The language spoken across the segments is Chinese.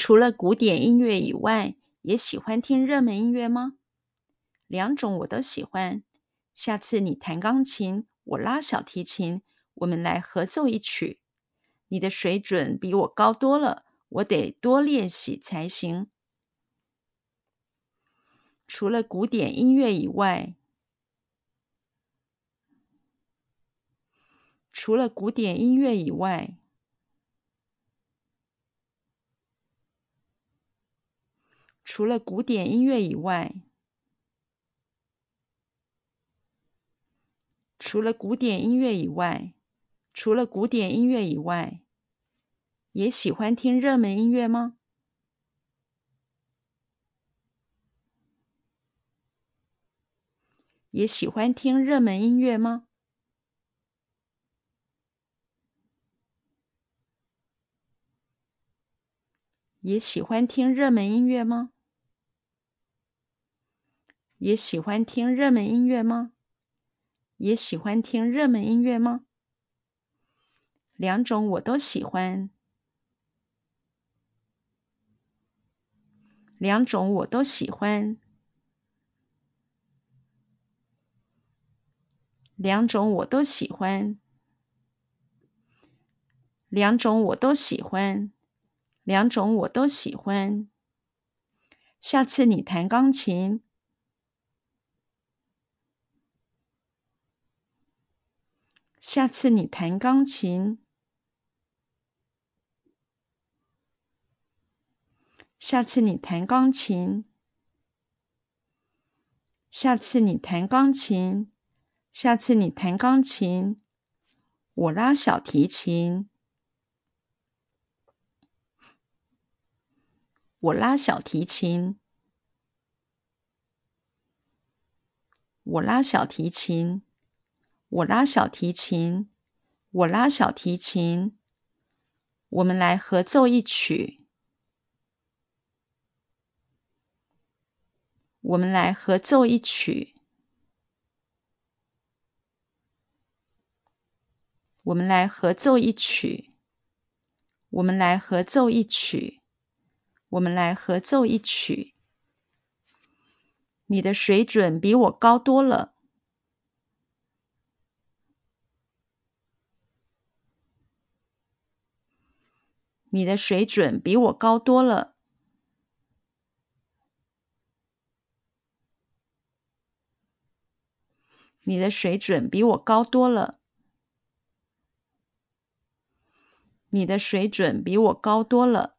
除了古典音乐以外，也喜欢听热门音乐吗？两种我都喜欢。下次你弹钢琴，我拉小提琴，我们来合奏一曲。你的水准比我高多了，我得多练习才行。除了古典音乐以外，除了古典音乐以外，除了古典音乐以外，除了古典音乐以外，除了古典音乐以外，也喜欢听热门音乐吗？也喜欢听热门音乐吗？也喜欢听热门音乐吗？也喜欢听热门音乐吗？也喜欢听热门音乐吗？两种我都喜欢。两种我都喜欢。两种我都喜欢。两种我都喜欢。两种我都喜欢。下次你弹钢琴。下次你弹钢琴。下次你弹钢琴。下次你弹钢琴。下次你弹钢琴。我拉小提琴。我拉小提琴，我拉小提琴，我拉小提琴，我拉小提琴。我们来合奏一曲。我们来合奏一曲。我们来合奏一曲。我们来合奏一曲。我们来合奏一曲。你的水准比我高多了。你的水准比我高多了。你的水准比我高多了。你的水准比我高多了。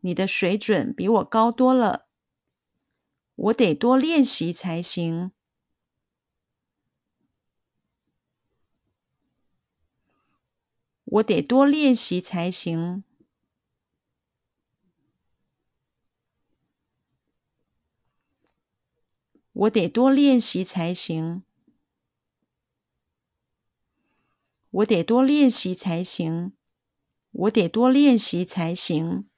你的水准比我高多了，我得多练习才行。我得多练习才行。我得多练习才行。我得多练习才行。我得多练习才行。